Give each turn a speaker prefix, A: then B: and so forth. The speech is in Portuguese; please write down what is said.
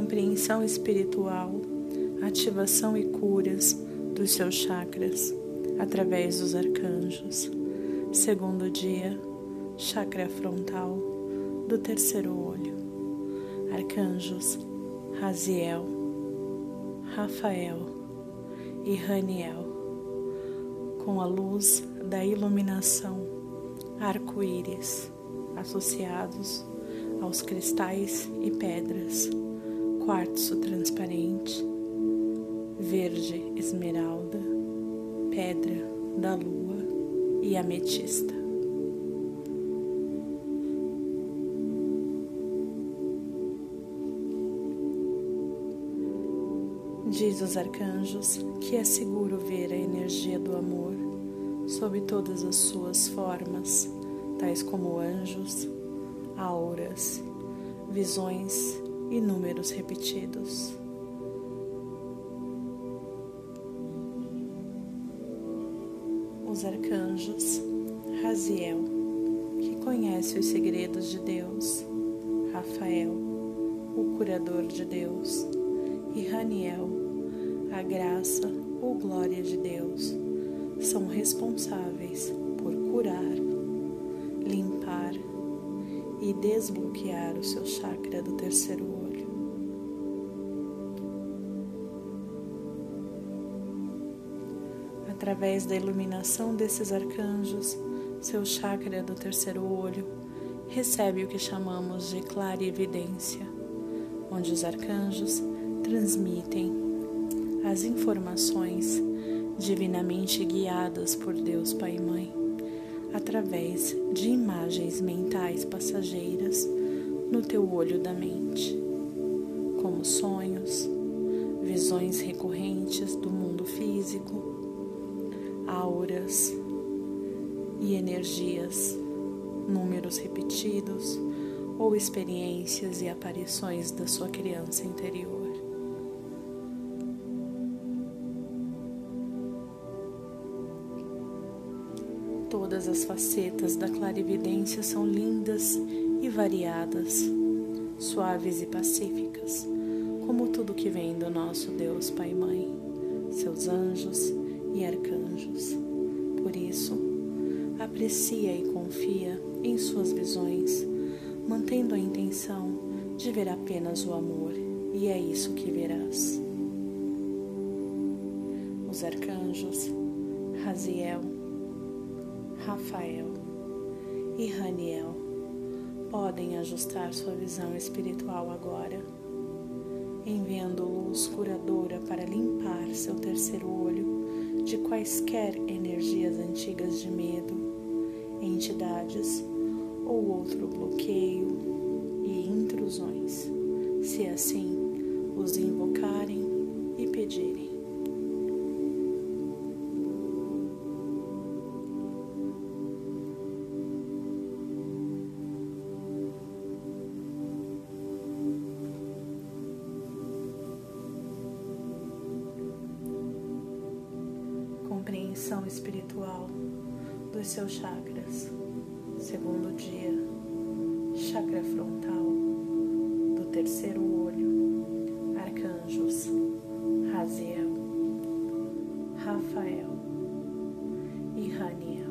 A: compreensão espiritual, ativação e curas dos seus chakras através dos arcanjos. Segundo dia, chakra frontal do terceiro olho. Arcanjos Raziel, Rafael e Raniel, com a luz da iluminação arco-íris associados aos cristais e pedras, quartzo transparente, verde esmeralda, pedra da lua e ametista. Diz os arcanjos que é seguro ver a energia do amor sob todas as suas formas, tais como anjos, auras, visões e números repetidos. Os arcanjos, Raziel, que conhece os segredos de Deus, Rafael, o curador de Deus, e Raniel, a graça ou glória de Deus, são responsáveis por curar, e desbloquear o seu chakra do terceiro olho. Através da iluminação desses arcanjos, seu chakra do terceiro olho recebe o que chamamos de clarividência, onde os arcanjos transmitem as informações divinamente guiadas por Deus Pai e Mãe através de imagens mentais passageiras no teu olho da mente, como sonhos, visões recorrentes do mundo físico, auras e energias, números repetidos ou experiências e aparições da sua criança interior. Todas as facetas da clarividência são lindas e variadas, suaves e pacíficas, como tudo que vem do nosso Deus Pai e Mãe, seus anjos e arcanjos. Por isso, aprecia e confia em suas visões, mantendo a intenção de ver apenas o amor, e é isso que verás. Os arcanjos, Raziel, Rafael e Raniel podem ajustar sua visão espiritual agora, enviando luz curadora para limpar seu terceiro olho de quaisquer energias antigas de medo, entidades ou outro bloqueio e intrusões, se assim os invocarem e pedirem. Compreensão espiritual dos seus chakras. Segundo dia, chakra frontal do terceiro olho, arcanjos Raziel, Rafael e Raniel.